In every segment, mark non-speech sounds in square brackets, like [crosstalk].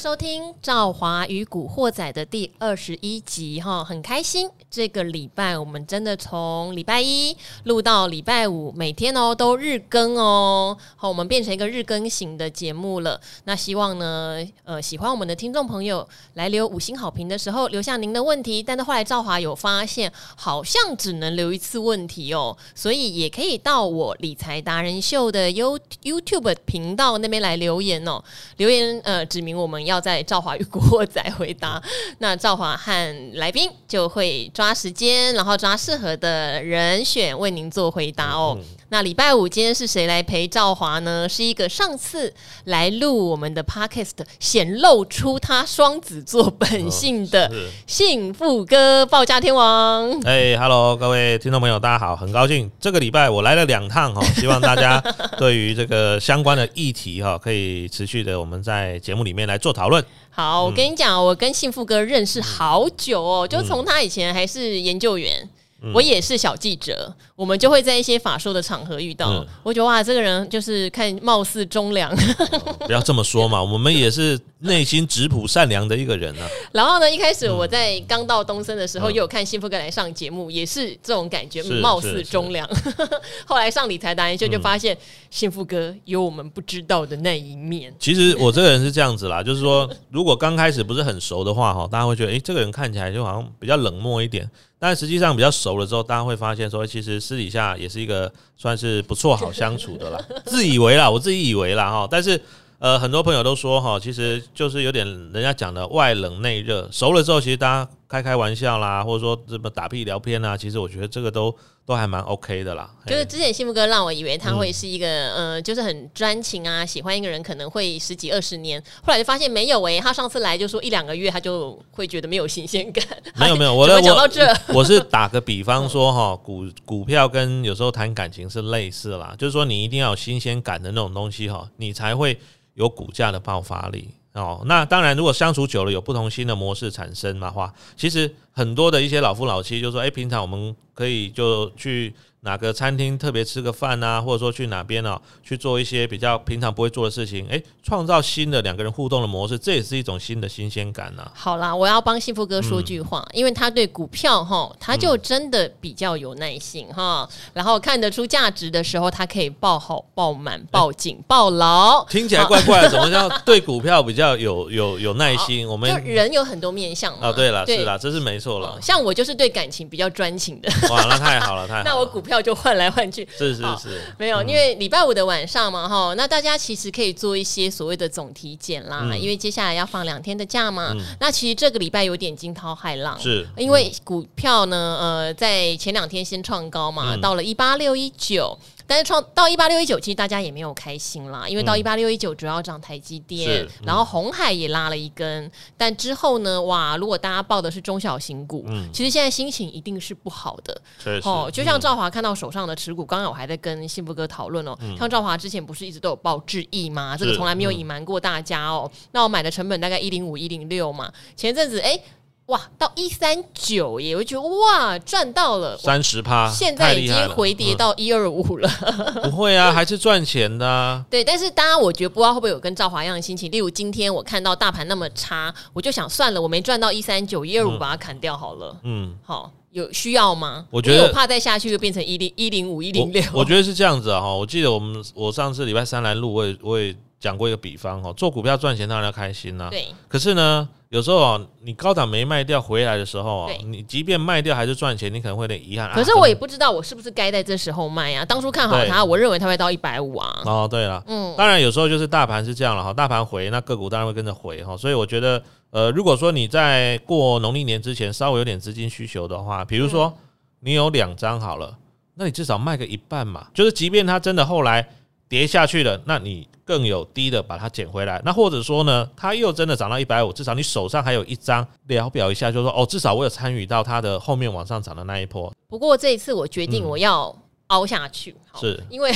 收听《赵华与古惑仔》的第二十一集哈，很开心。这个礼拜我们真的从礼拜一录到礼拜五，每天哦都日更哦。好，我们变成一个日更型的节目了。那希望呢，呃，喜欢我们的听众朋友来留五星好评的时候，留下您的问题。但是后来赵华有发现，好像只能留一次问题哦，所以也可以到我理财达人秀的 You YouTube 频道那边来留言哦。留言呃，指明我们。要在赵华与古惑仔回答，[laughs] 那赵华和来宾就会抓时间，然后抓适合的人选为您做回答哦。那礼拜五今天是谁来陪赵华呢？是一个上次来录我们的 Podcast 显露出他双子座本性的幸福哥报价天王。哎，Hello，各位听众朋友，大家好，很高兴这个礼拜我来了两趟哈，[laughs] 希望大家对于这个相关的议题哈，可以持续的我们在节目里面来做讨论。好，我跟你讲，我跟幸福哥认识好久哦，就从他以前还是研究员。我也是小记者，我们就会在一些法说的场合遇到。嗯、我觉得哇，这个人就是看貌似忠良，哦，不要这么说嘛，[laughs] 我们也是内心质朴善良的一个人啊。然后呢，一开始我在刚到东森的时候，有看幸福哥来上节目，也是这种感觉，貌似忠良。[laughs] 后来上理财达人秀，就发现幸福哥有我们不知道的那一面。其实我这个人是这样子啦，[laughs] 就是说，如果刚开始不是很熟的话，哈，大家会觉得，哎，这个人看起来就好像比较冷漠一点。但实际上比较熟了之后，大家会发现说，其实私底下也是一个算是不错、好相处的啦。[laughs] 自以为啦，我自己以为啦哈。但是呃，很多朋友都说哈，其实就是有点人家讲的外冷内热。熟了之后，其实大家开开玩笑啦，或者说这么打屁聊天啊，其实我觉得这个都。都还蛮 OK 的啦，[laughs] 就是之前幸福哥让我以为他会是一个，嗯、呃，就是很专情啊，喜欢一个人可能会十几二十年，后来就发现没有诶、欸，他上次来就说一两个月他就会觉得没有新鲜感。没 [laughs] 有没有，我讲到这我，[laughs] 我是打个比方说哈，股股票跟有时候谈感情是类似啦，就是说你一定要有新鲜感的那种东西哈，你才会有股价的爆发力。哦，那当然，如果相处久了有不同新的模式产生的话，其实很多的一些老夫老妻就说，哎，平常我们可以就去。哪个餐厅特别吃个饭啊，或者说去哪边哦，去做一些比较平常不会做的事情，诶，创造新的两个人互动的模式，这也是一种新的新鲜感呐。好啦，我要帮幸福哥说句话，因为他对股票哈，他就真的比较有耐心哈，然后看得出价值的时候，他可以报好、报满、报紧、报牢。听起来怪怪的，怎么叫对股票比较有有有耐心？我们就人有很多面相啊。哦，对了，是啦，这是没错了。像我就是对感情比较专情的。哇，那太好了，太好了。[laughs] 那我股票。票就换来换去，是是是，没有，因为礼拜五的晚上嘛，哈，那大家其实可以做一些所谓的总体检啦，因为接下来要放两天的假嘛，那其实这个礼拜有点惊涛骇浪，是。因为股票呢，呃，在前两天先创高嘛，到了一八六一九。但是创到一八六一九，其实大家也没有开心啦，因为到一八六一九主要涨台积电，嗯、然后红海也拉了一根，但之后呢，哇，如果大家报的是中小型股，嗯、其实现在心情一定是不好的。哦，就像赵华看到手上的持股，刚刚、嗯、我还在跟幸福哥讨论哦，嗯、像赵华之前不是一直都有报智易吗？这个从来没有隐瞒过大家哦。嗯、那我买的成本大概一零五一零六嘛，前阵子哎。诶哇，到一三九耶！我觉得哇，赚到了三十趴，现在已经回跌到一二五了。[laughs] 不会啊，还是赚钱的啊。[laughs] 对，但是当然，我觉得不知道会不会有跟赵华一样的心情。例如今天我看到大盘那么差，我就想算了，我没赚到一三九一二五，把它砍掉好了。嗯，好，有需要吗？我觉得我怕再下去就变成一零一零五一零六。我觉得是这样子啊，哈，我记得我们我上次礼拜三来录，我也我也讲过一个比方哈，做股票赚钱当然要开心呐。对，可是呢。有时候啊，你高档没卖掉回来的时候啊，你即便卖掉还是赚钱，你可能会有点遗憾。可是我也不知道我是不是该在这时候卖啊？当初看好它，我认为它会到一百五啊。哦，对了，嗯，当然有时候就是大盘是这样了哈，大盘回，那个股当然会跟着回哈。所以我觉得，呃，如果说你在过农历年之前稍微有点资金需求的话，比如说你有两张好了，那你至少卖个一半嘛，就是即便它真的后来跌下去了，那你。更有低的把它捡回来，那或者说呢，它又真的涨到一百五，至少你手上还有一张聊表一下，就是说哦，至少我有参与到它的后面往上涨的那一波。不过这一次我决定我要凹下去，嗯、是因为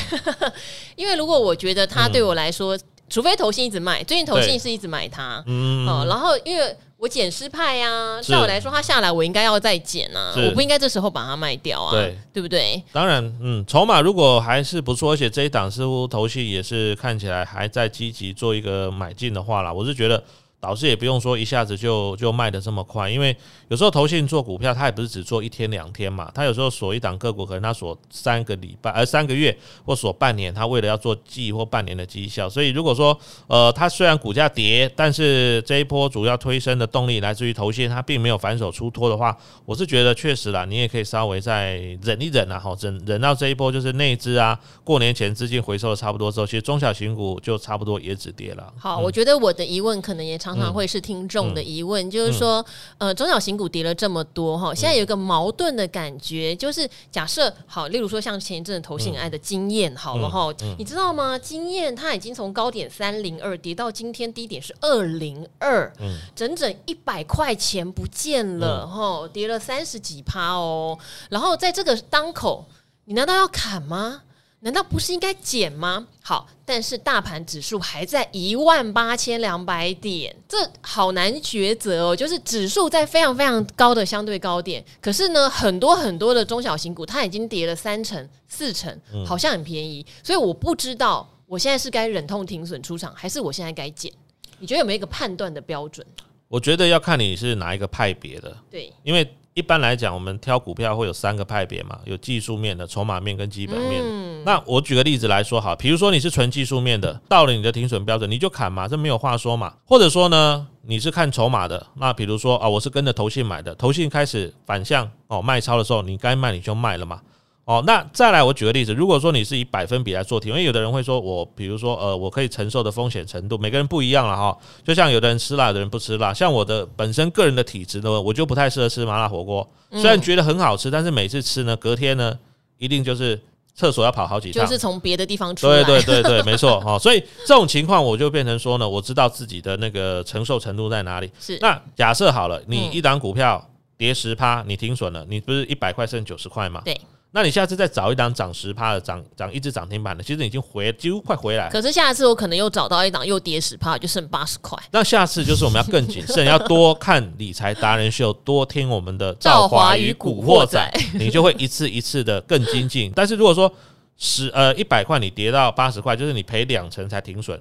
[laughs] 因为如果我觉得它对我来说，嗯、除非投信一直卖，最近投信是一直买它，嗯，嗯，然后因为。我捡失派呀，照我来说，它下来我应该要再捡啊，我不应该这时候把它卖掉啊，对，对不对？当然，嗯，筹码如果还是不错，而且这一档似乎投信也是看起来还在积极做一个买进的话啦，我是觉得导师也不用说一下子就就卖的这么快，因为有时候投信做股票，他也不是只做一天两天嘛，他有时候锁一档个股，可能他锁三个礼拜，呃三个月或锁半年，他为了要做季或半年的绩效，所以如果说呃他虽然股价跌，但是这一波主要推升的动力来自于投信，他并没有反手出脱的话，我是觉得确实啦，你也可以稍微再忍一忍啊，好忍忍到这一波就是内资啊，过年前资金回收的差不多之后，其实中小型股就差不多也止跌了。好，我觉得我的疑问可能也常常常会是听众的疑问，就是说，呃，中小型股跌了这么多哈，现在有一个矛盾的感觉，就是假设好，例如说像前一阵子投信爱的经验好了哈，你知道吗？经验它已经从高点三零二跌到今天低点是二零二，整整一百块钱不见了哈，跌了三十几趴哦，然后在这个当口，你难道要砍吗？难道不是应该减吗？好，但是大盘指数还在一万八千两百点，这好难抉择哦。就是指数在非常非常高的相对高点，可是呢，很多很多的中小型股它已经跌了三成、四成，好像很便宜。所以我不知道我现在是该忍痛停损出场，还是我现在该减？你觉得有没有一个判断的标准？我觉得要看你是哪一个派别的。对，因为。一般来讲，我们挑股票会有三个派别嘛，有技术面的、筹码面跟基本面。嗯、那我举个例子来说，好，比如说你是纯技术面的，到了你的停损标准，你就砍嘛，这没有话说嘛。或者说呢，你是看筹码的，那比如说啊，我是跟着投信买的，投信开始反向哦卖超的时候，你该卖你就卖了嘛。哦，那再来，我举个例子，如果说你是以百分比来做题，因为有的人会说我，比如说，呃，我可以承受的风险程度，每个人不一样了哈。就像有的人吃辣，有的人不吃辣。像我的本身个人的体质呢，我就不太适合吃麻辣火锅。虽然觉得很好吃，但是每次吃呢，隔天呢，一定就是厕所要跑好几趟，就是从别的地方出来。对对对对，[laughs] 没错哈。所以这种情况，我就变成说呢，我知道自己的那个承受程度在哪里。是。那假设好了，你一档股票跌十趴，你停损了，你不是一百块剩九十块吗？对。那你下次再找一档涨十趴的，涨涨一只涨停板的，其实已经回几乎快回来。可是下一次我可能又找到一档又跌十趴，就剩八十块。那下次就是我们要更谨慎，要多看理财达人秀，多听我们的赵华与古惑仔，你就会一次一次的更精进。[laughs] 但是如果说十呃一百块你跌到八十块，就是你赔两成才停损，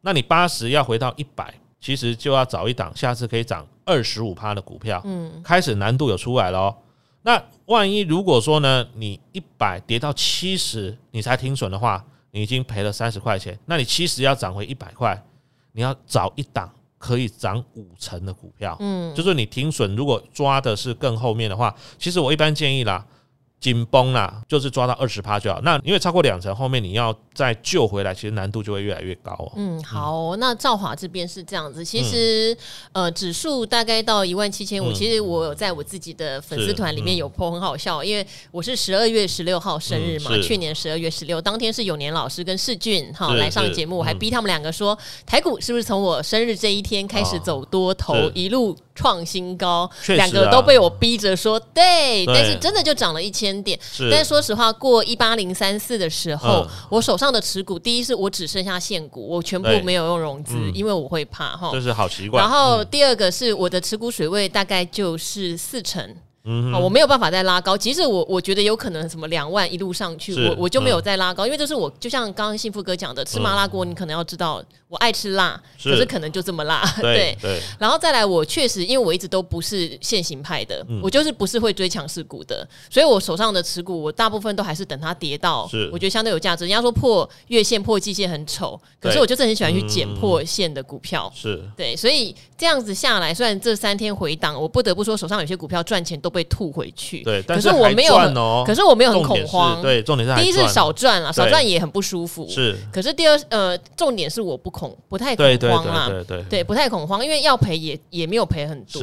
那你八十要回到一百，其实就要找一档下次可以涨二十五趴的股票。嗯，开始难度有出来了哦。那万一如果说呢，你一百跌到七十，你才停损的话，你已经赔了三十块钱。那你七十要涨回一百块，你要找一档可以涨五成的股票。嗯，就是你停损如果抓的是更后面的话，其实我一般建议啦。紧绷啦，就是抓到二十趴就好。那因为超过两成，后面你要再救回来，其实难度就会越来越高哦。嗯，好，那兆华这边是这样子。其实，嗯、呃，指数大概到一万七千五。其实我有在我自己的粉丝团里面有 po，很好笑，因为我是十二月十六号生日嘛，嗯、去年十二月十六当天是永年老师跟世俊哈来上节目，我还逼他们两个说，台股是不是从我生日这一天开始走多头，哦、一路创新高？两、啊、个都被我逼着说对，对，但是真的就涨了一千。点，但是说实话，过一八零三四的时候，我手上的持股，第一是我只剩下现股，我全部没有用融资，因为我会怕哈，这是好习惯。然后第二个是我的持股水位大概就是四成。嗯，我没有办法再拉高。其实我我觉得有可能什么两万一路上去，我我就没有再拉高，因为这是我就像刚刚幸福哥讲的，吃麻辣锅，你可能要知道我爱吃辣，可是可能就这么辣，[laughs] 对。对。然后再来，我确实因为我一直都不是现行派的，我就是不是会追强势股的，所以我手上的持股，我大部分都还是等它跌到，我觉得相对有价值。人家说破月线破季线很丑，可是我就是很喜欢去捡破线的股票，是。对，所以这样子下来，虽然这三天回档，我不得不说手上有些股票赚钱都。被吐回去，对，但是我没有，可是我没有很恐慌，对，重点是第一是少赚了，少赚也很不舒服，是。可是第二，呃，重点是我不恐，不太恐慌啊，对对对，不太恐慌，因为要赔也也没有赔很多，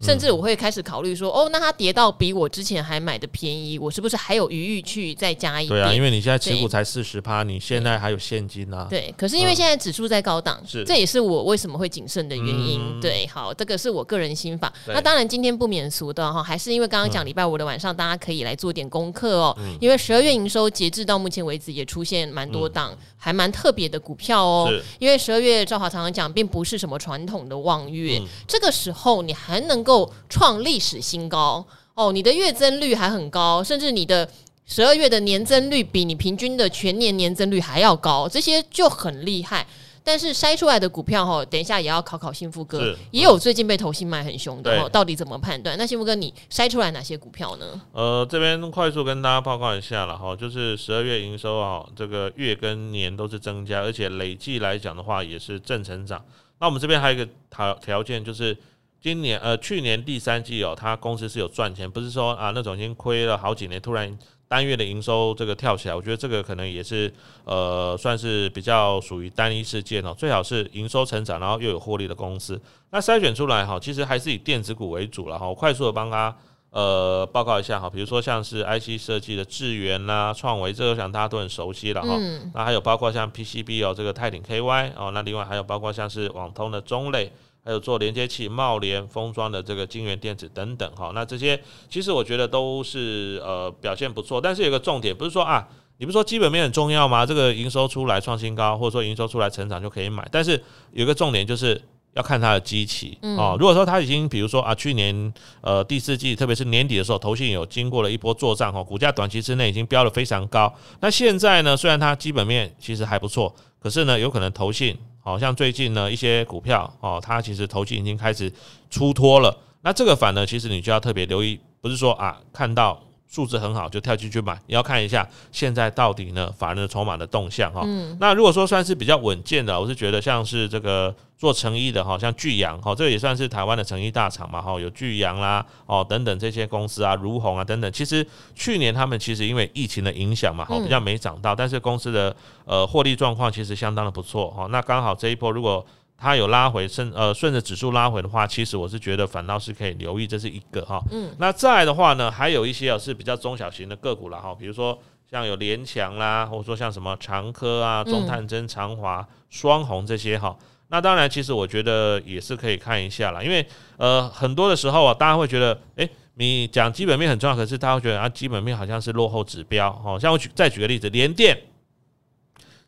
甚至我会开始考虑说，哦，那它跌到比我之前还买的便宜，我是不是还有余裕去再加一点？对啊，因为你现在持股才四十趴，你现在还有现金啊。对，可是因为现在指数在高档，是，这也是我为什么会谨慎的原因。对，好，这个是我个人心法。那当然今天不免俗的哈，还是。因为刚刚讲礼拜五的晚上，大家可以来做点功课哦。因为十二月营收截至到目前为止，也出现蛮多档还蛮特别的股票哦。因为十二月赵华常常讲，并不是什么传统的望月，这个时候你还能够创历史新高哦，你的月增率还很高，甚至你的十二月的年增率比你平均的全年年增率还要高，这些就很厉害。但是筛出来的股票哈，等一下也要考考幸福哥，也有最近被投信卖很凶的，对到底怎么判断？那幸福哥，你筛出来哪些股票呢？呃，这边快速跟大家报告一下了哈，就是十二月营收啊，这个月跟年都是增加，而且累计来讲的话也是正成长。那我们这边还有一个条条件就是。今年呃，去年第三季哦，他公司是有赚钱，不是说啊那种已经亏了好几年，突然单月的营收这个跳起来，我觉得这个可能也是呃算是比较属于单一事件哦。最好是营收成长，然后又有获利的公司。那筛选出来哈，其实还是以电子股为主了哈。我快速的帮他呃报告一下哈，比如说像是 IC 设计的智源啦、创维，这个我想大家都很熟悉了哈。嗯、那还有包括像 PCB 哦，这个泰鼎 KY 哦，那另外还有包括像是网通的中磊。还有做连接器、帽联、封装的这个晶圆电子等等，哈，那这些其实我觉得都是呃表现不错，但是有个重点，不是说啊，你不是说基本面很重要吗？这个营收出来创新高，或者说营收出来成长就可以买，但是有个重点就是要看它的基期哦。如果说它已经比如说啊，去年呃第四季，特别是年底的时候，投信有经过了一波作战，哈，股价短期之内已经飙得非常高。那现在呢，虽然它基本面其实还不错，可是呢，有可能投信。好像最近呢，一些股票哦，它其实投机已经开始出脱了。那这个反呢，其实你就要特别留意，不是说啊看到。数字很好，就跳进去买。你要看一下现在到底呢，法人的筹码的动向哈。嗯。那如果说算是比较稳健的，我是觉得像是这个做成衣的哈，像巨阳哈，这个也算是台湾的成衣大厂嘛哈，有巨阳啦哦等等这些公司啊，如虹啊等等。其实去年他们其实因为疫情的影响嘛，哈比较没涨到，但是公司的呃获利状况其实相当的不错哈。那刚好这一波如果它有拉回，顺呃顺着指数拉回的话，其实我是觉得反倒是可以留意，这是一个哈。嗯。那再来的话呢，还有一些啊是比较中小型的个股了哈，比如说像有联强啦，或者说像什么长科啊、中探针、长华、双红这些哈。那当然，其实我觉得也是可以看一下啦，因为呃很多的时候啊，大家会觉得，诶，你讲基本面很重要，可是大家会觉得啊，基本面好像是落后指标。好，像我举再举个例子，联电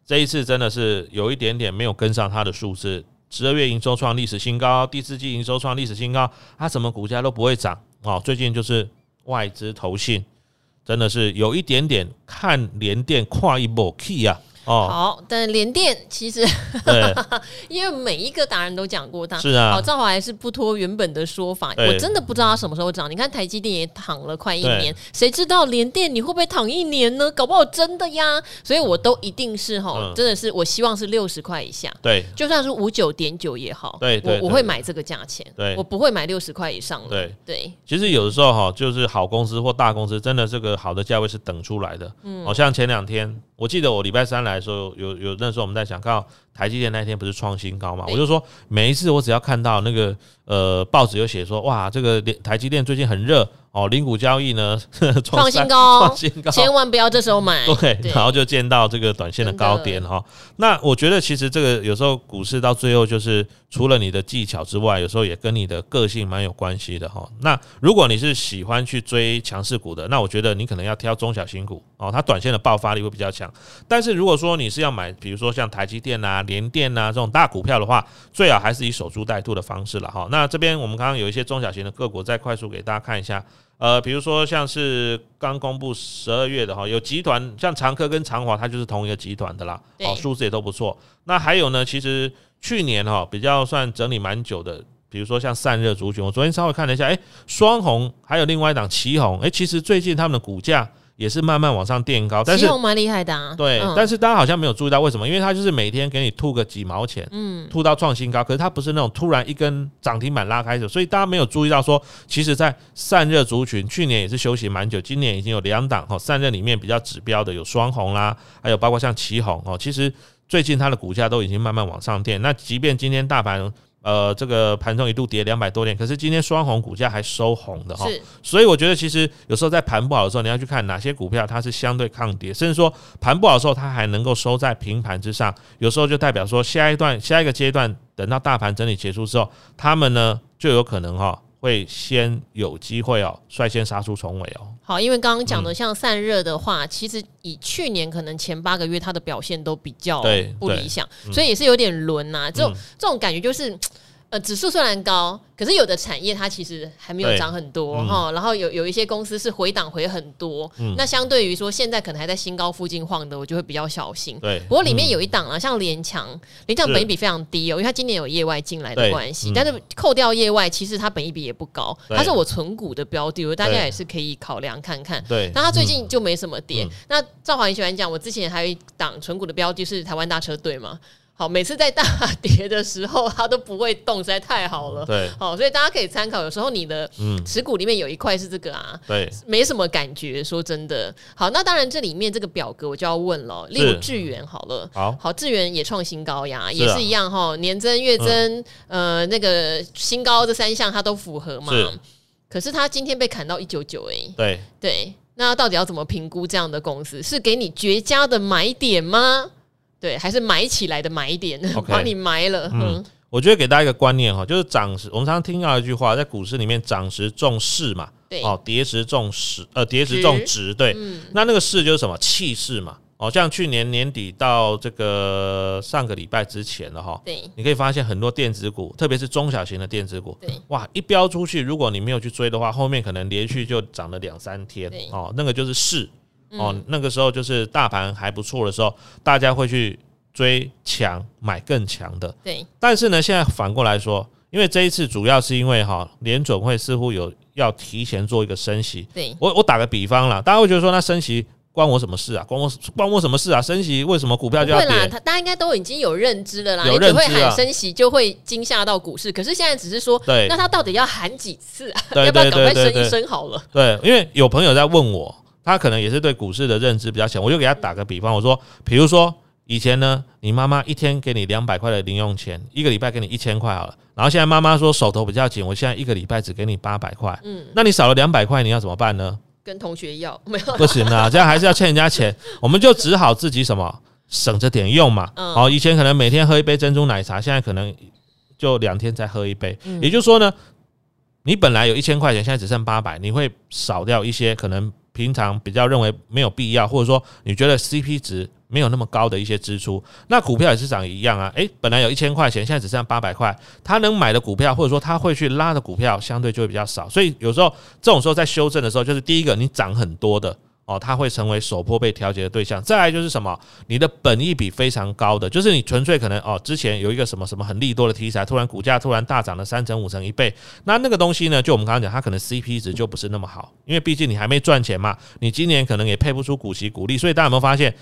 这一次真的是有一点点没有跟上它的数字。十二月营收创历史新高，第四季营收创历史新高，它什么股价都不会涨哦。最近就是外资投信，真的是有一点点看联电跨一波 key 啊。哦，好，但联电其实，对。[laughs] 因为每一个达人都讲过它，是啊，好，赵华还是不脱原本的说法，我真的不知道它什么时候涨。你看台积电也躺了快一年，谁知道联电你会不会躺一年呢？搞不好真的呀，所以我都一定是哈，嗯、真的是我希望是六十块以下，对，就算是五九点九也好，对，我我会买这个价钱，对，我不会买六十块以上的。对。其实有的时候哈，就是好公司或大公司，真的这个好的价位是等出来的，嗯，好像前两天。我记得我礼拜三来的时候，有有那时候我们在想，看台积电那天不是创新高嘛？我就说每一次我只要看到那个呃报纸有写说，哇，这个台积电最近很热。哦，零股交易呢 [laughs] 创新高，创新高，千万不要这时候买。对，然后就见到这个短线的高点哈。那我觉得其实这个有时候股市到最后就是除了你的技巧之外，有时候也跟你的个性蛮有关系的哈。那如果你是喜欢去追强势股的，那我觉得你可能要挑中小型股哦，它短线的爆发力会比较强。但是如果说你是要买，比如说像台积电啊、联电啊这种大股票的话，最好还是以守株待兔的方式了哈。那这边我们刚刚有一些中小型的个股，再快速给大家看一下。呃，比如说像是刚公布十二月的哈，有集团像长科跟长华，它就是同一个集团的啦，哦，数字也都不错。那还有呢，其实去年哈比较算整理蛮久的，比如说像散热族群，我昨天稍微看了一下，诶，双红还有另外一档旗红，诶，其实最近他们的股价。也是慢慢往上垫高，但是蛮厉害的啊。对，嗯、但是大家好像没有注意到为什么？因为它就是每天给你吐个几毛钱，嗯，吐到创新高。可是它不是那种突然一根涨停板拉开的，所以大家没有注意到说，其实，在散热族群去年也是休息蛮久，今年已经有两档哈，散热里面比较指标的有双红啦，还有包括像奇红哦，其实最近它的股价都已经慢慢往上垫。那即便今天大盘。呃，这个盘中一度跌两百多点，可是今天双红股价还收红的哈，所以我觉得其实有时候在盘不好的时候，你要去看哪些股票它是相对抗跌，甚至说盘不好的时候它还能够收在平盘之上，有时候就代表说下一段下一个阶段，等到大盘整理结束之后，他们呢就有可能哈。会先有机会哦，率先杀出重围哦。好，因为刚刚讲的像散热的话，嗯、其实以去年可能前八个月它的表现都比较不理想，所以也是有点轮呐、啊。这种、嗯、这种感觉就是。[tsk] 呃，指数虽然高，可是有的产业它其实还没有涨很多哈、嗯。然后有有一些公司是回档回很多，嗯、那相对于说现在可能还在新高附近晃的，我就会比较小心。对，不过里面有一档啊，像联强，联强本益比非常低哦，因为它今年有业外进来的关系、嗯。但是扣掉业外，其实它本益比也不高，它是我存股的标的，大家也是可以考量看看。对，那它最近就没什么跌。嗯、那赵华很喜欢讲，我之前还有一档存股的标的，是台湾大车队嘛。好，每次在大跌的时候，它都不会动，实在太好了。对，好，所以大家可以参考。有时候你的持股里面有一块是这个啊，对，没什么感觉。说真的，好，那当然这里面这个表格我就要问了。例如智原好了，好，好，智原也创新高呀，也是一样哈，年增、月增，呃，那个新高这三项它都符合嘛。可是它今天被砍到一九九，哎，对对，那到底要怎么评估这样的公司？是给你绝佳的买点吗？对，还是埋起来的买点，把、你埋了。嗯，我觉得给大家一个观念哈，就是涨时，我们常常听到一句话，在股市里面，涨时重势嘛，对，哦，跌时重势，呃，跌时重值，对，嗯、那那个势就是什么？气势嘛，哦，像去年年底到这个上个礼拜之前的哈，对，你可以发现很多电子股，特别是中小型的电子股，对，哇，一飙出去，如果你没有去追的话，后面可能连续就涨了两三天，哦，那个就是势。哦，那个时候就是大盘还不错的时候，大家会去追强买更强的。对。但是呢，现在反过来说，因为这一次主要是因为哈联准会似乎有要提前做一个升息。对。我我打个比方啦，大家会觉得说那升息关我什么事啊？关我关我什么事啊？升息为什么股票就要跌？会啦，他大家应该都已经有认知了啦。有认知啊。会喊升息就会惊吓到股市，可是现在只是说，对，那他到底要喊几次啊？[laughs] 要不要赶快升一升好了？对，因为有朋友在问我。他可能也是对股市的认知比较强，我就给他打个比方，我说，比如说以前呢，你妈妈一天给你两百块的零用钱，一个礼拜给你一千块好了，然后现在妈妈说手头比较紧，我现在一个礼拜只给你八百块，嗯，那你少了两百块，你要怎么办呢？跟同学要没有？不行啊，这样还是要欠人家钱，[laughs] 我们就只好自己什么省着点用嘛。好，以前可能每天喝一杯珍珠奶茶，现在可能就两天再喝一杯，也就是说呢，你本来有一千块钱，现在只剩八百，你会少掉一些可能。平常比较认为没有必要，或者说你觉得 CP 值没有那么高的一些支出，那股票也是涨一样啊。诶，本来有一千块钱，现在只剩八百块，他能买的股票，或者说他会去拉的股票，相对就会比较少。所以有时候这种时候在修正的时候，就是第一个你涨很多的。哦，它会成为首波被调节的对象。再来就是什么？你的本益比非常高的，就是你纯粹可能哦，之前有一个什么什么很利多的题材，突然股价突然大涨了三成、五成、一倍，那那个东西呢？就我们刚刚讲，它可能 CP 值就不是那么好，因为毕竟你还没赚钱嘛，你今年可能也配不出股息股利，所以大家有没有发现，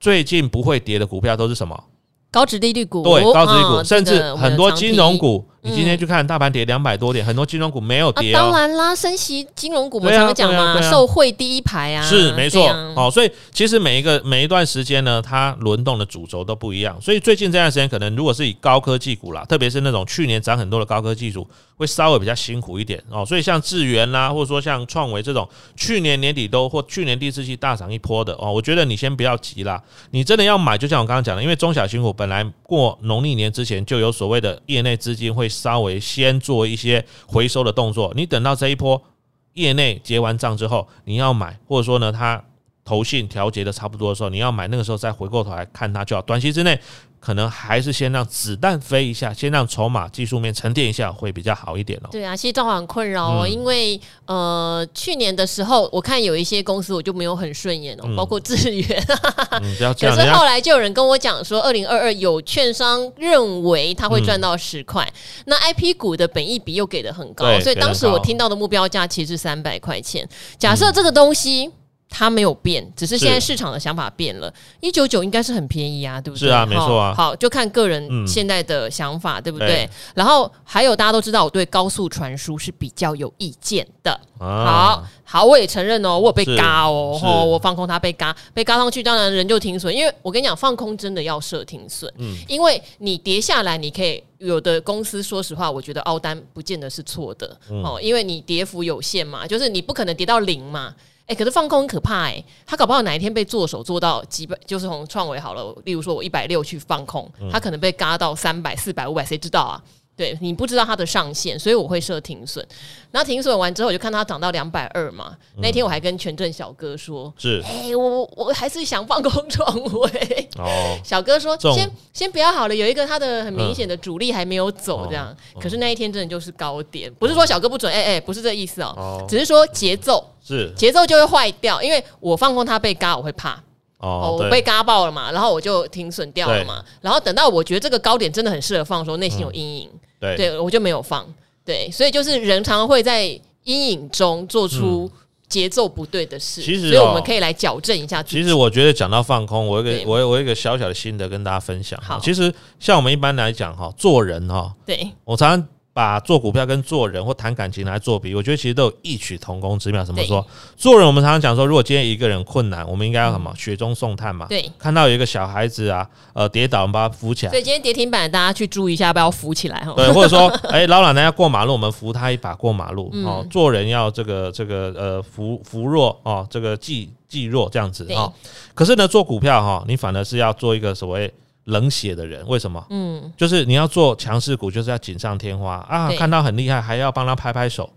最近不会跌的股票都是什么？高值利率股，对，高值利率股，甚至很多金融股。嗯、你今天去看大盘跌两百多点，很多金融股没有跌、哦啊、当然啦，升息金融股我们常讲嘛，啊啊啊、受惠第一排啊，是没错。好、哦，所以其实每一个每一段时间呢，它轮动的主轴都不一样。所以最近这段时间，可能如果是以高科技股啦，特别是那种去年涨很多的高科技股，会稍微比较辛苦一点哦。所以像智源啦，或者说像创维这种，去年年底都或去年第四季大涨一波的哦，我觉得你先不要急啦。你真的要买，就像我刚刚讲的，因为中小型股本来过农历年之前就有所谓的业内资金会稍微先。做一些回收的动作，你等到这一波业内结完账之后，你要买，或者说呢，它投信调节的差不多的时候，你要买，那个时候再回过头来看它就要。短期之内。可能还是先让子弹飞一下，先让筹码技术面沉淀一下会比较好一点哦。对啊，其实正好很困扰哦，嗯、因为呃去年的时候，我看有一些公司我就没有很顺眼哦，嗯、包括智原。嗯、[laughs] 不要这样。可是后来就有人跟我讲说，二零二二有券商认为他会赚到十块，嗯、那 IP 股的本益比又给的很高，所以当时我听到的目标价其实是三百块钱。假设这个东西。嗯它没有变，只是现在市场的想法变了。一九九应该是很便宜啊，对不对？是啊，没错啊。好，就看个人现在的想法，嗯、对不对，对？然后还有大家都知道，我对高速传输是比较有意见的。啊、好好，我也承认哦，我有被嘎哦，哦，我放空它被嘎，被嘎上去，当然人就停损。因为我跟你讲，放空真的要设停损，嗯，因为你跌下来，你可以有的公司，说实话，我觉得凹单不见得是错的、嗯、哦，因为你跌幅有限嘛，就是你不可能跌到零嘛。哎、欸，可是放空很可怕哎、欸，他搞不好哪一天被做手做到几百，就是从创维好了，例如说我一百六去放空，他可能被嘎到三百、四百、五百，谁知道啊？对你不知道它的上限，所以我会设停损。然后停损完之后，我就看它涨到两百二嘛。嗯、那天我还跟权证小哥说：“是，哎，我我还是想放空创维。”哦，[laughs] 小哥说：“先先不要好了，有一个它的很明显的主力还没有走，这样。可是那一天真的就是高点，不是说小哥不准，哎哎，不是这意思哦，哦。只是说节奏是。节奏就会坏掉，因为我放空它被嘎，我会怕。”哦，我被嘎爆了嘛，然后我就停损掉了嘛，然后等到我觉得这个高点真的很适合放的时候，内心有阴影，对，对我就没有放，对，所以就是人常常会在阴影中做出节奏不对的事，其实，所以我们可以来矫正一下。其实我觉得讲到放空，我有个我有我有一个小小的心得跟大家分享。好，其实像我们一般来讲哈，做人哈，对我常常。把做股票跟做人或谈感情来做比，我觉得其实都有异曲同工之妙。怎么说？做人我们常常讲说，如果今天一个人困难，我们应该要什么？雪中送炭嘛。对，看到有一个小孩子啊，呃，跌倒，我们把他扶起来。所以今天跌停板，大家去注意一下，要不要扶起来哈。对，或者说，[laughs] 哎，老奶奶要过马路，我们扶她一把过马路。哦，做人要这个这个呃扶扶弱哦，这个济济弱这样子哦。可是呢，做股票哈，你反而是要做一个所谓。冷血的人为什么？嗯，就是你要做强势股，就是要锦上添花啊！看到很厉害，还要帮他拍拍手。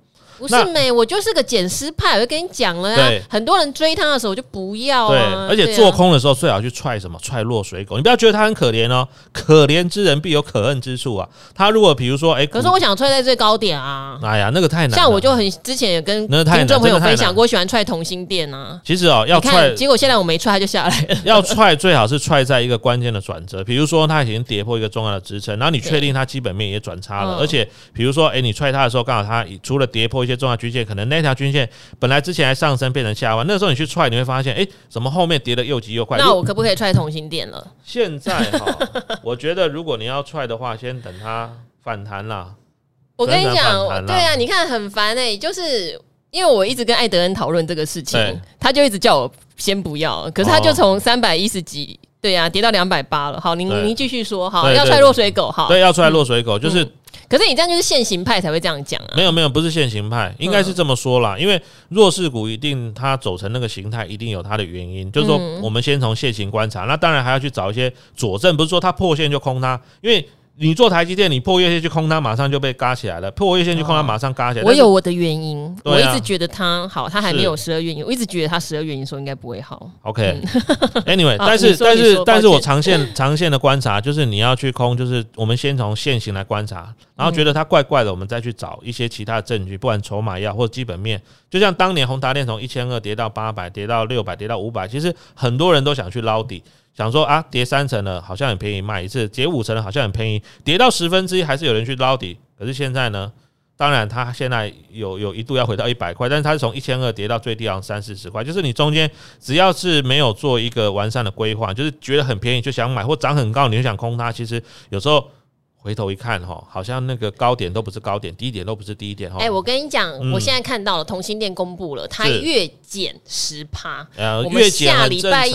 不是美，我就是个捡尸派，我就跟你讲了呀。对，很多人追他的时候，我就不要啊。对，而且做空的时候最好去踹什么？踹落水狗。你不要觉得他很可怜哦，可怜之人必有可恨之处啊。他如果比如说，哎，可是我想踹在最高点啊。哎呀，那个太难。像我就很之前也跟听众朋友分享过，喜欢踹同心店啊。其实哦，要踹，结果现在我没踹，他就下来了。[laughs] 要踹最好是踹在一个关键的转折，比如说他已经跌破一个重要的支撑，然后你确定他基本面也转差了，而且比如说，哎，你踹他的时候，刚好他除了跌破一些重要均线，可能。那条均线本来之前还上升，变成下弯。那个时候你去踹，你会发现，哎，怎么后面跌的又急又快？那我可不可以踹同心点了？[laughs] 现在哈，我觉得如果你要踹的话，先等它反弹啦。[laughs] 我跟你讲，对啊，你看很烦哎、欸，就是因为我一直跟艾德恩讨论这个事情，他就一直叫我先不要，可是他就从三百一十几，对啊，跌到两百八了。好，您您继续说，好，要踹落水狗，好，对，要踹落水狗，就是。嗯可是你这样就是现行派才会这样讲啊？没有没有，不是现行派，应该是这么说啦。因为弱势股一定它走成那个形态，一定有它的原因。就是说，我们先从现行观察，那当然还要去找一些佐证，不是说它破线就空它，因为。你做台积电，你破月线去空它，马上就被嘎起来了；破月线去空它，马上嘎起来。我有我的原因，我一直觉得它好，它还没有十二月营，我一直觉得它十二月营收应该不会好。OK，Anyway，[laughs] [laughs] 但是但是但是我长线长线的观察就是你要去空，就是我们先从线型来观察，然后觉得它怪怪的，我们再去找一些其他的证据，不管筹码要或者基本面。就像当年宏达电从一千二跌到八百，跌到六百，跌到五百，其实很多人都想去捞底。想说啊，跌三成了，好像很便宜卖一次；跌五成了，好像很便宜；跌到十分之一，还是有人去捞底。可是现在呢？当然，它现在有有一度要回到一百块，但是它是从一千二跌到最低好像三四十块。就是你中间只要是没有做一个完善的规划，就是觉得很便宜就想买，或涨很高你就想空它。其实有时候。回头一看，哈，好像那个高点都不是高点，低点都不是低点，哈。哎，我跟你讲，嗯、我现在看到了，同心店公布了，它月减十趴。呃，我们下礼拜一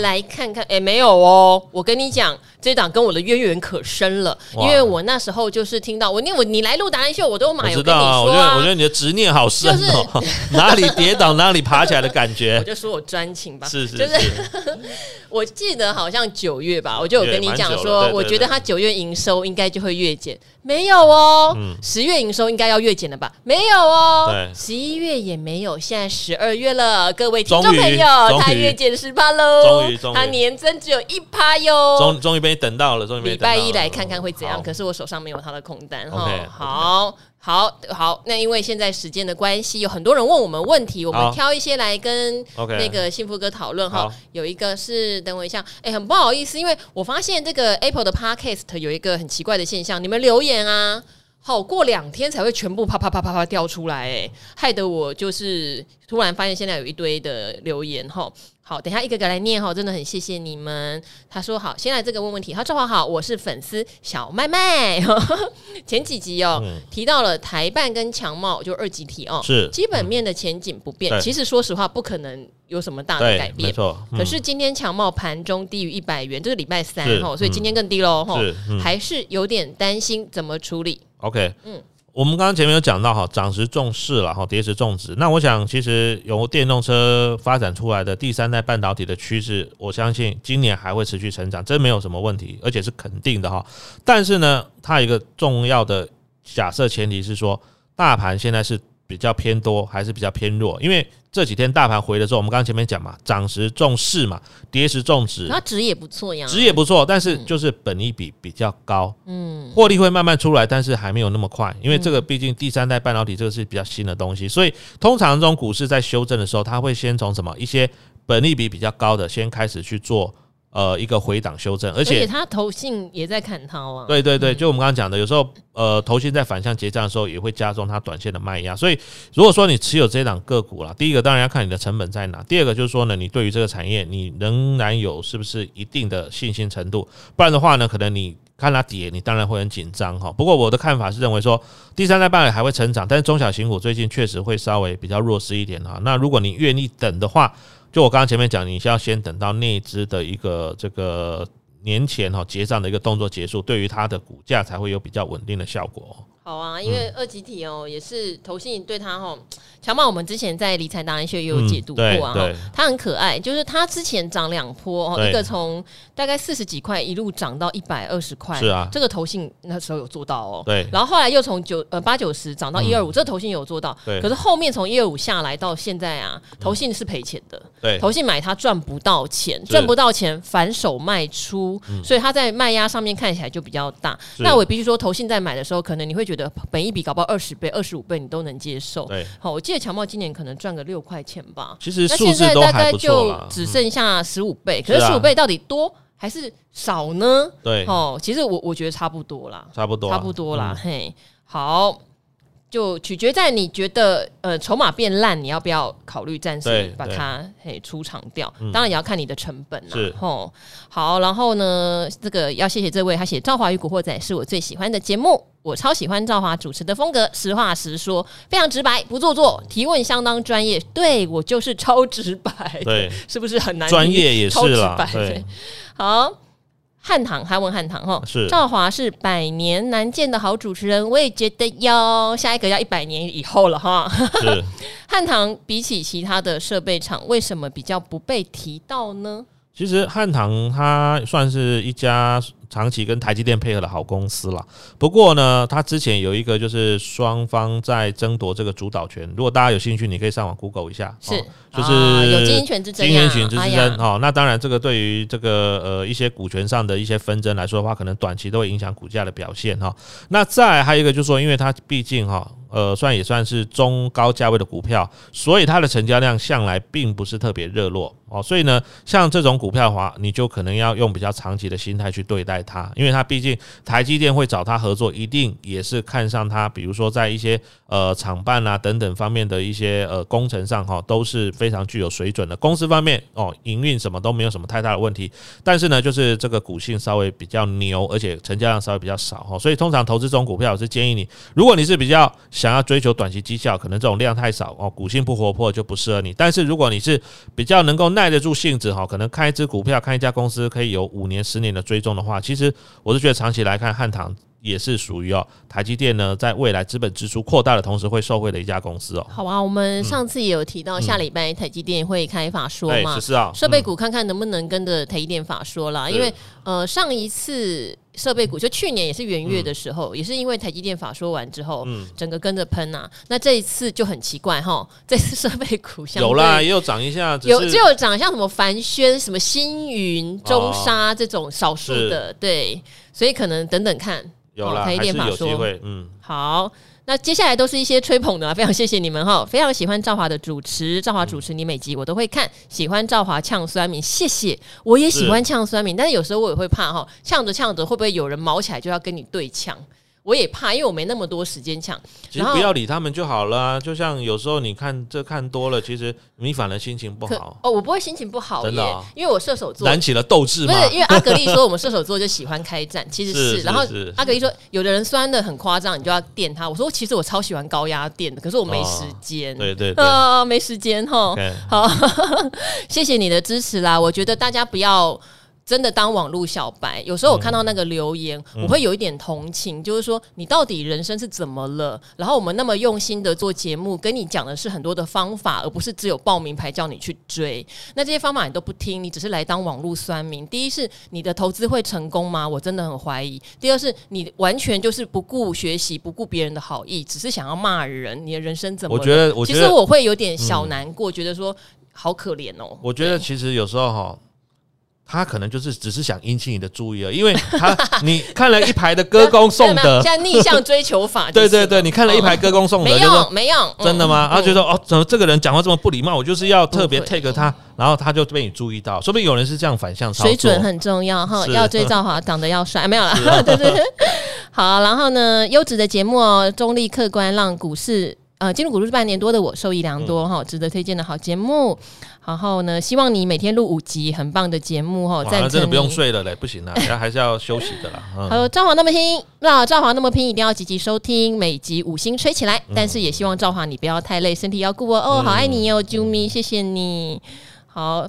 来看看，哎、欸，没有哦。我跟你讲，这档跟我的渊源可深了，因为我那时候就是听到我，你我你来录达人秀，我都买。我知道啊，我，我觉得我觉得你的执念好深哦，就是、[laughs] 哪里跌倒哪里爬起来的感觉。[laughs] 我就说我专情吧，是是是。就是 [laughs] 我记得好像九月吧，我就有跟你讲说，我觉得他九月营收应该就会月减，没有哦。十月营收应该要月减了吧？没有哦。十一月也没有，现在十二月了，各位听众朋友，它月减十趴喽。终于，它年增只有一趴哟。终终于被你等到了，终于被你等到了。礼拜一来看看会怎样？可是我手上没有它的空单哈。好。好好，那因为现在时间的关系，有很多人问我们问题，我们挑一些来跟那个幸福哥讨论哈。有一个是等我一下，哎、欸，很不好意思，因为我发现这个 Apple 的 Podcast 有一个很奇怪的现象，你们留言啊，好过两天才会全部啪啪啪啪啪掉出来，哎，害得我就是突然发现现在有一堆的留言哈。好，等一下一个个来念哈，真的很谢谢你们。他说好，先来这个问问题。他说好，我是粉丝小麦麦。[laughs] 前几集哦、提到了台办跟强茂，就二级体哦、喔，是基本面的前景不变。嗯、其实说实话，不可能有什么大的改变。没错。嗯、可是今天强茂盘中低于一百元，这个礼拜三哦，所以今天更低喽哈，嗯、还是有点担心怎么处理。OK，嗯。我们刚刚前面有讲到哈，涨时重视了哈，跌时重质。那我想，其实由电动车发展出来的第三代半导体的趋势，我相信今年还会持续成长，这没有什么问题，而且是肯定的哈。但是呢，它一个重要的假设前提是说，大盘现在是。比较偏多还是比较偏弱？因为这几天大盘回的时候，我们刚刚前面讲嘛，涨时重视嘛，跌时重指。那值也不错呀，值也不错，但是就是本益比比较高，嗯，获利会慢慢出来，但是还没有那么快，因为这个毕竟第三代半导体这个是比较新的东西，所以通常这种股市在修正的时候，它会先从什么一些本利比比较高的先开始去做。呃，一个回档修正，而且它投信也在砍它啊。对对对，就我们刚刚讲的，有时候呃，投信在反向结账的时候，也会加重它短线的卖压。所以，如果说你持有这档个股了，第一个当然要看你的成本在哪，第二个就是说呢，你对于这个产业，你仍然有是不是一定的信心程度？不然的话呢，可能你看它跌，你当然会很紧张哈。不过我的看法是认为说，第三代半还会成长，但是中小型股最近确实会稍微比较弱势一点哈。那如果你愿意等的话，就我刚刚前面讲，你需要先等到那支的一个这个年前哈结账的一个动作结束，对于它的股价才会有比较稳定的效果。好啊，因为二级体哦，也是投信对它哈，[tsk] 强茂我们之前在理财达人秀也有解读过啊，它很可爱，就是它之前涨两波哦，一个从大概四十几块一路涨到一百二十块，是啊，这个投信那时候有做到哦，对，然后后来又从九呃八九十涨到一二五，这个投信有做到，对，可是后面从一二五下来到现在啊，投信是赔钱的，对，投信买它赚不到钱，赚不到钱反手卖出，所以它在卖压上面看起来就比较大。那我也必须说，投信在买的时候，可能你会觉得。的本一笔搞不好二十倍、二十五倍，你都能接受。对，好，我记得强茂今年可能赚个六块钱吧。其实数字大概就只剩下十五倍，嗯、可是十五倍到底多还是少呢？对，哦，其实我我觉得差不多啦，差不多，差不多啦。嗯、嘿，好。就取决在你觉得呃筹码变烂，你要不要考虑暂时把它嘿出场掉？嗯、当然也要看你的成本啦。是吼，好，然后呢，这个要谢谢这位，他写《赵华与古惑仔》是我最喜欢的节目，我超喜欢赵华主持的风格，实话实说，非常直白，不做作，提问相当专业。对，我就是超直白，对，[laughs] 是不是很难？专业也是啦，对，[laughs] 好。汉唐，还问汉唐哈，是赵华是百年难见的好主持人，我也觉得哟。下一个要一百年以后了哈。是 [laughs] 汉唐比起其他的设备厂，为什么比较不被提到呢？其实汉唐它算是一家。长期跟台积电配合的好公司了，不过呢，它之前有一个就是双方在争夺这个主导权。如果大家有兴趣，你可以上网 Google 一下，是，就是有经营权之争，经营权之争哦。那当然，这个对于这个呃一些股权上的一些纷争来说的话，可能短期都会影响股价的表现哈。那再还有一个就是说，因为它毕竟哈。呃，算也算是中高价位的股票，所以它的成交量向来并不是特别热络哦。所以呢，像这种股票的话，你就可能要用比较长期的心态去对待它，因为它毕竟台积电会找它合作，一定也是看上它，比如说在一些呃厂办啊等等方面的一些呃工程上哈，都是非非常具有水准的。公司方面哦，营运什么都没有什么太大的问题，但是呢，就是这个股性稍微比较牛，而且成交量稍微比较少哈。所以通常投资这种股票，我是建议你，如果你是比较想要追求短期绩效，可能这种量太少哦，股性不活泼就不适合你。但是如果你是比较能够耐得住性子哈，可能看一只股票，看一家公司可以有五年、十年的追踪的话，其实我是觉得长期来看，汉唐也是属于哦，台积电呢，在未来资本支出扩大的同时会受惠的一家公司哦。好啊，我们上次也有提到，下礼拜台积电会开法说嘛，是啊，设备股看看能不能跟着台积电法说啦，因为呃上一次。设备股就去年也是元月的时候，嗯、也是因为台积电法说完之后，嗯、整个跟着喷呐。那这一次就很奇怪哈，[laughs] 这次设备股有啦，也有涨一下，有就有涨，像什么凡轩、什么星云、中沙这种少数的，哦、对，所以可能等等看，有啦，台积电法说，嗯，好。那接下来都是一些吹捧的，啊非常谢谢你们哈，非常喜欢赵华的主持，赵华主持你每集我都会看，喜欢赵华呛酸民，谢谢，我也喜欢呛酸民，但是有时候我也会怕哈，呛着呛着会不会有人毛起来就要跟你对呛？我也怕，因为我没那么多时间抢。其实不要理他们就好了啊。就像有时候你看这看多了，其实你反而心情不好。哦，我不会心情不好，真的，因为我射手座燃起了斗志。不是，因为 [laughs] 阿格丽说我们射手座就喜欢开战，其实是。然后阿格丽说，有的人酸的很夸张，你就要电他。我说，其实我超喜欢高压电的，可是我没时间。对对啊，没时间哈。好，[laughs] 谢谢你的支持啦。我觉得大家不要。真的当网络小白，有时候我看到那个留言，嗯、我会有一点同情，嗯、就是说你到底人生是怎么了？然后我们那么用心的做节目，跟你讲的是很多的方法，而不是只有报名牌叫你去追。那这些方法你都不听，你只是来当网络酸民。第一是你的投资会成功吗？我真的很怀疑。第二是你完全就是不顾学习，不顾别人的好意，只是想要骂人。你的人生怎么了？我觉得，我觉得其实我会有点小难过，嗯、觉得说好可怜哦。我觉得其实有时候哈。他可能就是只是想引起你的注意了，因为他 [laughs] 你看了一排的歌功颂德，像逆向追求法，对对对，你看了一排歌功颂德，没用没用，真的吗？然后觉得哦，怎么这个人讲话这么不礼貌？我就是要特别 take 他，然后他就被你注意到，说不定有人是这样反向操作。水准很重要哈，要追赵华长得要帅，没有啦，[laughs] 对对对。好，然后呢，优质的节目哦，中立客观，让股市呃进入股市半年多的我受益良多哈，值得推荐的好节目。然后呢，希望你每天录五集很棒的节目哈。真的不用睡了嘞，不行了，还 [laughs] 还是要休息的啦。他说赵华那么拼，那赵华那么拼，一定要积极收听，每集五星吹起来。但是也希望赵华你不要太累，身体要顾哦。哦，好爱你哦，啾咪，谢谢你。好，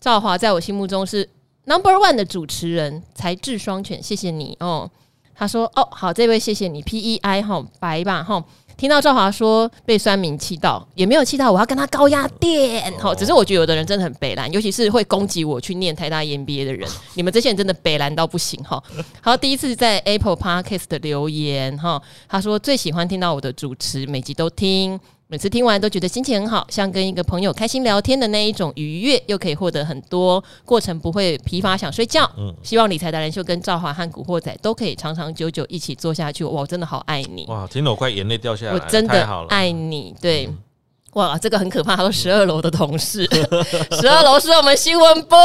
赵华在我心目中是 number one 的主持人，才智双全，谢谢你哦。他说哦，好，这位谢谢你，P E I 哈，白吧哈。听到赵华说被酸民气到，也没有气到，我要跟他高压电。好，只是我觉得有的人真的很北蓝，尤其是会攻击我去念台大 EMBA 的人，[laughs] 你们这些人真的北蓝到不行哈。好，第一次在 Apple Podcast 的留言哈，他说最喜欢听到我的主持，每集都听。每次听完都觉得心情很好，像跟一个朋友开心聊天的那一种愉悦，又可以获得很多，过程不会疲乏想睡觉。嗯，希望理财达人秀跟赵华和古惑仔都可以长长久久一起做下去。哇，我真的好爱你！哇，听得我快眼泪掉下来了，我真的爱你。对。嗯哇，这个很可怕！他说十二楼的同事，[laughs] 十二楼是我们新闻部。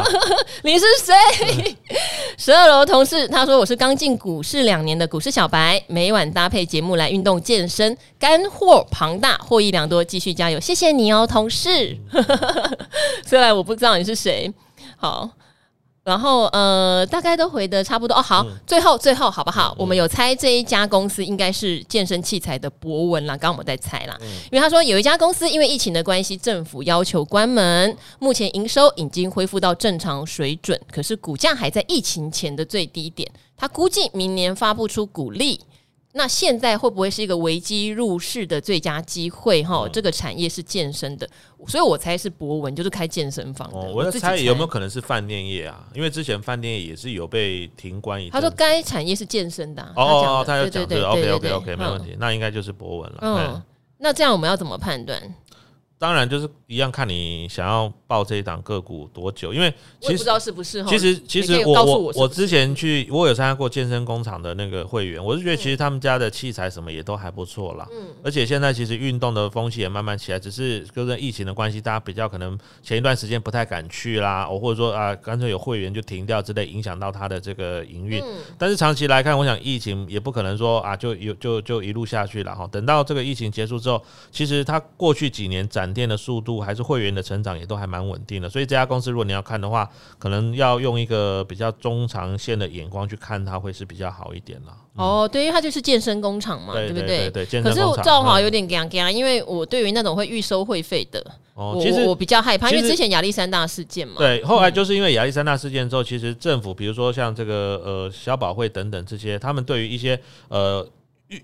[laughs] 你是谁？[laughs] 十二楼同事，他说我是刚进股市两年的股市小白，每晚搭配节目来运动健身，干货庞大，获益良多，继续加油！谢谢你哦，同事。虽然我不知道你是谁，好。然后呃，大概都回的差不多哦。好，嗯、最后最后好不好？嗯、我们有猜这一家公司应该是健身器材的博文啦。刚刚我们在猜啦，嗯、因为他说有一家公司因为疫情的关系，政府要求关门，目前营收已经恢复到正常水准，可是股价还在疫情前的最低点。他估计明年发不出股利。那现在会不会是一个危机入市的最佳机会？哈、嗯，这个产业是健身的，所以我猜是博文，就是开健身房的。哦、我在猜有没有可能是饭店业啊？因为之前饭店业也是有被停关一。他说该产业是健身的、啊。哦，他有讲的。OK OK OK，没问题，嗯、那应该就是博文了。嗯，嗯那这样我们要怎么判断？当然就是一样，看你想要报这一档个股多久，因为其实不知道是不是。其实其实我我我之前去，我有参加过健身工厂的那个会员，我是觉得其实他们家的器材什么也都还不错啦。嗯。而且现在其实运动的风气也慢慢起来，只是就跟疫情的关系，大家比较可能前一段时间不太敢去啦，或者说啊，干脆有会员就停掉之类，影响到他的这个营运。嗯。但是长期来看，我想疫情也不可能说啊，就有就就一路下去了哈。等到这个疫情结束之后，其实他过去几年展店的速度还是会员的成长也都还蛮稳定的，所以这家公司如果你要看的话，可能要用一个比较中长线的眼光去看它，会是比较好一点了。嗯、哦，对，因为它就是健身工厂嘛，对，对不对？对，对，对，可是赵华有点尴尬，因为我对于那种会预收会费的，哦，其实我，我比较害怕，因为之前亚历山大事件嘛。对，后来就是因为亚历山大事件之后，其实政府比如说像这个呃小保会等等这些，他们对于一些呃。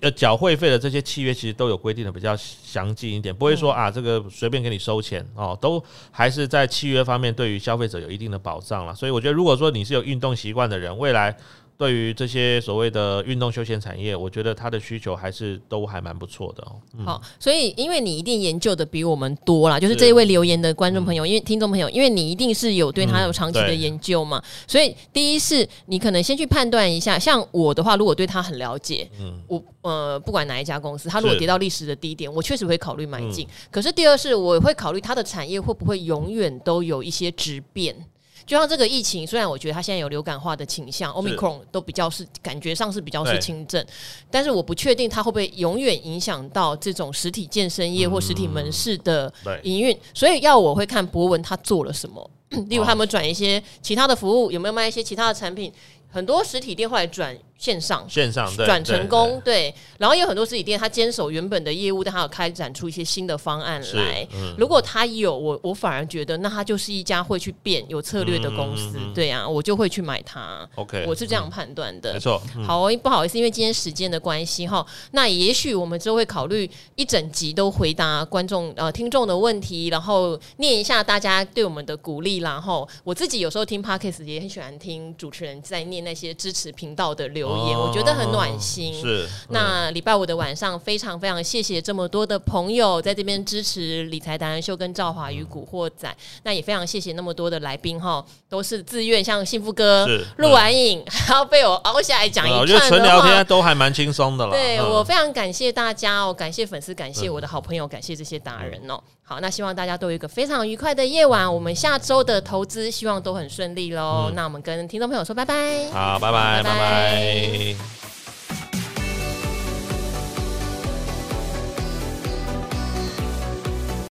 呃，缴会费的这些契约其实都有规定的比较详尽一点，不会说啊，这个随便给你收钱哦，都还是在契约方面对于消费者有一定的保障了。所以我觉得，如果说你是有运动习惯的人，未来。对于这些所谓的运动休闲产业，我觉得它的需求还是都还蛮不错的哦。嗯、好，所以因为你一定研究的比我们多啦，就是这一位留言的观众朋友，嗯、因为听众朋友，因为你一定是有对他有长期的研究嘛，嗯、所以第一是你可能先去判断一下，像我的话，如果对他很了解，嗯，我呃不管哪一家公司，他如果跌到历史的低点，我确实会考虑买进。嗯、可是第二是我会考虑它的产业会不会永远都有一些质变。就像这个疫情，虽然我觉得它现在有流感化的倾向，Omicron 都比较是感觉上是比较是轻症，但是我不确定它会不会永远影响到这种实体健身业或实体门市的营运，嗯、所以要我会看博文他做了什么，[clears throat] 例如他们转一些其他的服务，有没有卖一些其他的产品。很多实体店后来转线上，线上转成功，对。然后有很多实体店，他坚守原本的业务，但他有开展出一些新的方案来。嗯、如果他有，我我反而觉得，那他就是一家会去变、有策略的公司。嗯、对啊，我就会去买它。OK，我是这样判断的。没错。嗯、好，不好意思，因为今天时间的关系哈，那也许我们就会考虑一整集都回答观众呃听众的问题，然后念一下大家对我们的鼓励。然后我自己有时候听 Podcast 也很喜欢听主持人在念那些支持频道的留言，哦、我觉得很暖心。是。那礼拜五的晚上，非常非常谢谢这么多的朋友在这边支持理财达人秀跟赵华与古惑仔。嗯、那也非常谢谢那么多的来宾哈，都是自愿，像幸福哥录完影还要被我凹下来讲一串的话，我觉得纯聊天都还蛮轻松的了。对、嗯、我非常感谢大家哦，感谢粉丝，感谢我的好朋友，感谢这些达人哦。好，那希望大家都有一个非常愉快的夜晚。我们下周的投资希望都很顺利喽。嗯、那我们跟听众朋友说拜拜。好，拜拜，拜拜。拜拜。